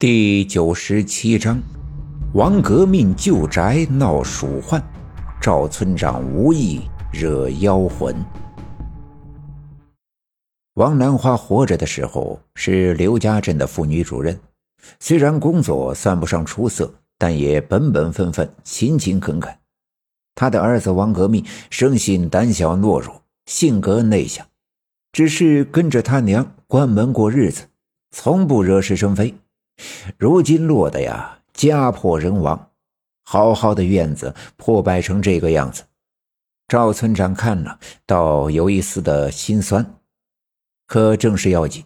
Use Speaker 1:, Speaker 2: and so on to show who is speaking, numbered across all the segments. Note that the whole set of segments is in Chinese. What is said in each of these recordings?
Speaker 1: 第九十七章，王革命旧宅闹鼠患，赵村长无意惹妖魂。王兰花活着的时候是刘家镇的妇女主任，虽然工作算不上出色，但也本本分分、勤勤恳恳。他的儿子王革命生性胆小懦弱，性格内向，只是跟着他娘关门过日子，从不惹是生非。如今落得呀，家破人亡，好好的院子破败成这个样子，赵村长看了，倒有一丝的心酸。可正是要紧，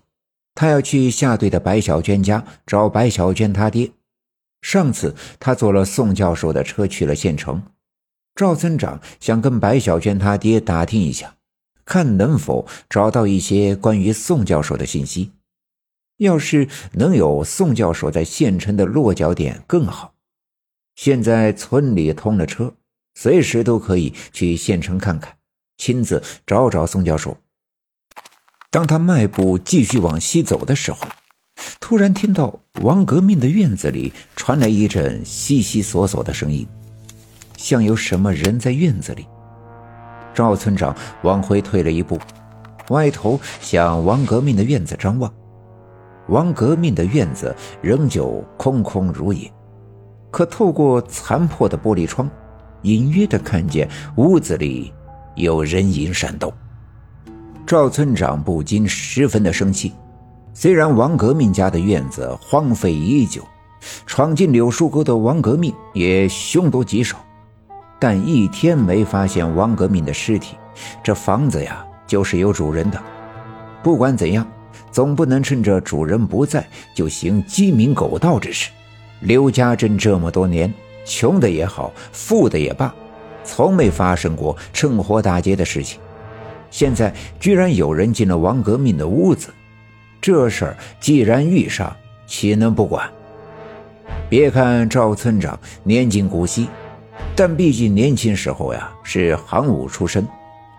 Speaker 1: 他要去下队的白小娟家找白小娟他爹。上次他坐了宋教授的车去了县城，赵村长想跟白小娟他爹打听一下，看能否找到一些关于宋教授的信息。要是能有宋教授在县城的落脚点更好。现在村里通了车，随时都可以去县城看看，亲自找找宋教授。当他迈步继续往西走的时候，突然听到王革命的院子里传来一阵悉悉索索的声音，像有什么人在院子里。赵村长往回退了一步，歪头向王革命的院子张望。王革命的院子仍旧空空如也，可透过残破的玻璃窗，隐约的看见屋子里有人影闪动。赵村长不禁十分的生气。虽然王革命家的院子荒废已久，闯进柳树沟的王革命也凶多吉少，但一天没发现王革命的尸体，这房子呀就是有主人的。不管怎样。总不能趁着主人不在就行鸡鸣狗盗之事。刘家镇这么多年，穷的也好，富的也罢，从没发生过趁火打劫的事情。现在居然有人进了王革命的屋子，这事儿既然遇上，岂能不管？别看赵村长年近古稀，但毕竟年轻时候呀是行伍出身。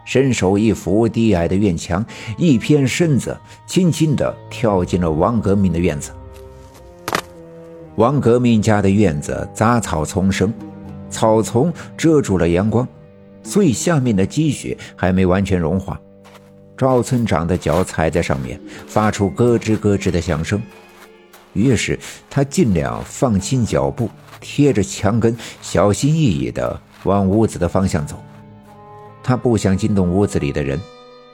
Speaker 1: 伸手一扶低矮的院墙，一偏身子，轻轻地跳进了王革命的院子。王革命家的院子杂草丛生，草丛遮住了阳光，所以下面的积雪还没完全融化。赵村长的脚踩在上面，发出咯吱咯吱的响声。于是他尽量放轻脚步，贴着墙根，小心翼翼地往屋子的方向走。他不想惊动屋子里的人，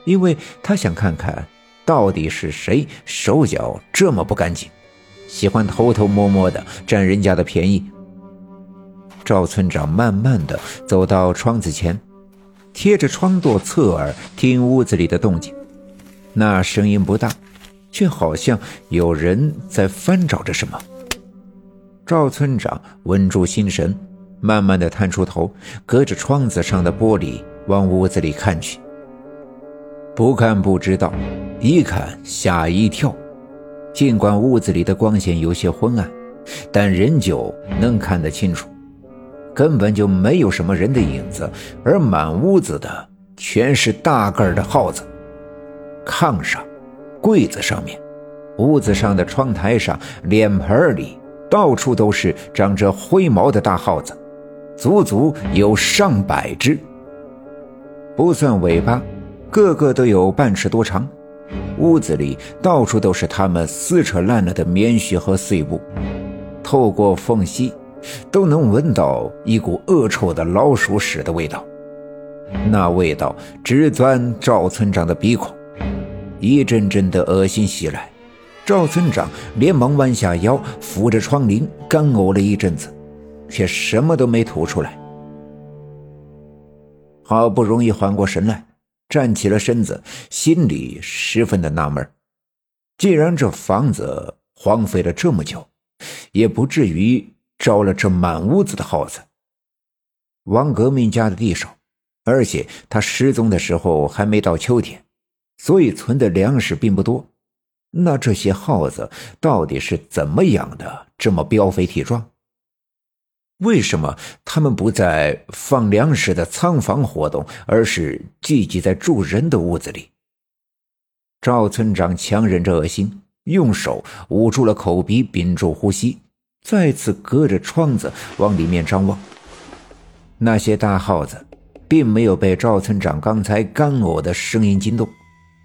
Speaker 1: 因为他想看看到底是谁手脚这么不干净，喜欢偷偷摸摸的占人家的便宜。赵村长慢慢的走到窗子前，贴着窗垛侧耳听屋子里的动静，那声音不大，却好像有人在翻找着什么。赵村长稳住心神，慢慢的探出头，隔着窗子上的玻璃。往屋子里看去，不看不知道，一看吓一跳。尽管屋子里的光线有些昏暗，但仍旧能看得清楚，根本就没有什么人的影子，而满屋子的全是大个儿的耗子。炕上、柜子上面、屋子上的窗台上、脸盆里，到处都是长着灰毛的大耗子，足足有上百只。不算尾巴，个个都有半尺多长。屋子里到处都是他们撕扯烂了的棉絮和碎布，透过缝隙，都能闻到一股恶臭的老鼠屎的味道。那味道直钻赵村长的鼻孔，一阵阵的恶心袭来。赵村长连忙弯下腰，扶着窗棂，干呕了一阵子，却什么都没吐出来。好不容易缓过神来，站起了身子，心里十分的纳闷既然这房子荒废了这么久，也不至于招了这满屋子的耗子。王革命家的地少，而且他失踪的时候还没到秋天，所以存的粮食并不多。那这些耗子到底是怎么养的，这么膘肥体壮？为什么他们不在放粮食的仓房活动，而是聚集在住人的屋子里？赵村长强忍着恶心，用手捂住了口鼻，屏住呼吸，再次隔着窗子往里面张望。那些大耗子并没有被赵村长刚才干呕的声音惊动，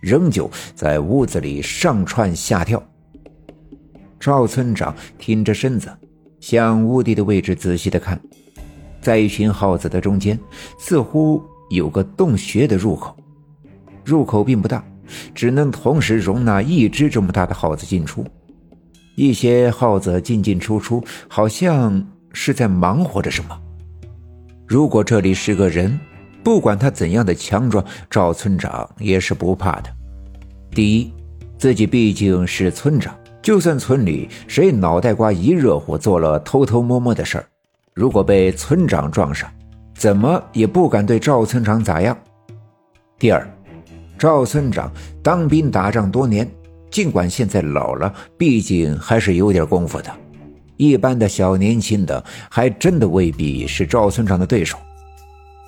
Speaker 1: 仍旧在屋子里上窜下跳。赵村长挺着身子，向屋地的位置仔细的看，在一群耗子的中间，似乎有个洞穴的入口，入口并不大，只能同时容纳一只这么大的耗子进出。一些耗子进进出出，好像是在忙活着什么。如果这里是个人，不管他怎样的强壮，赵村长也是不怕的。第一，自己毕竟是村长，就算村里谁脑袋瓜一热乎做了偷偷摸摸的事儿，如果被村长撞上，怎么也不敢对赵村长咋样。第二，赵村长当兵打仗多年，尽管现在老了，毕竟还是有点功夫的。一般的小年轻的还真的未必是赵村长的对手，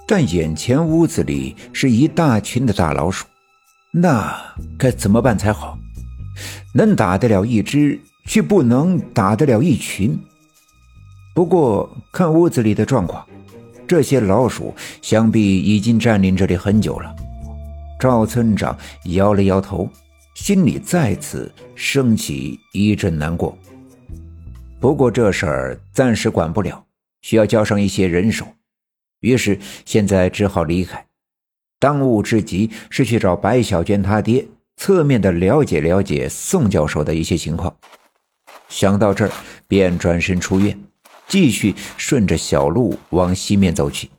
Speaker 1: 但眼前屋子里是一大群的大老鼠，那该怎么办才好？能打得了一只，却不能打得了一群。不过看屋子里的状况，这些老鼠想必已经占领这里很久了。赵村长摇了摇头，心里再次升起一阵难过。不过这事儿暂时管不了，需要叫上一些人手，于是现在只好离开。当务之急是去找白小娟她爹，侧面的了解了解宋教授的一些情况。想到这儿，便转身出院，继续顺着小路往西面走去。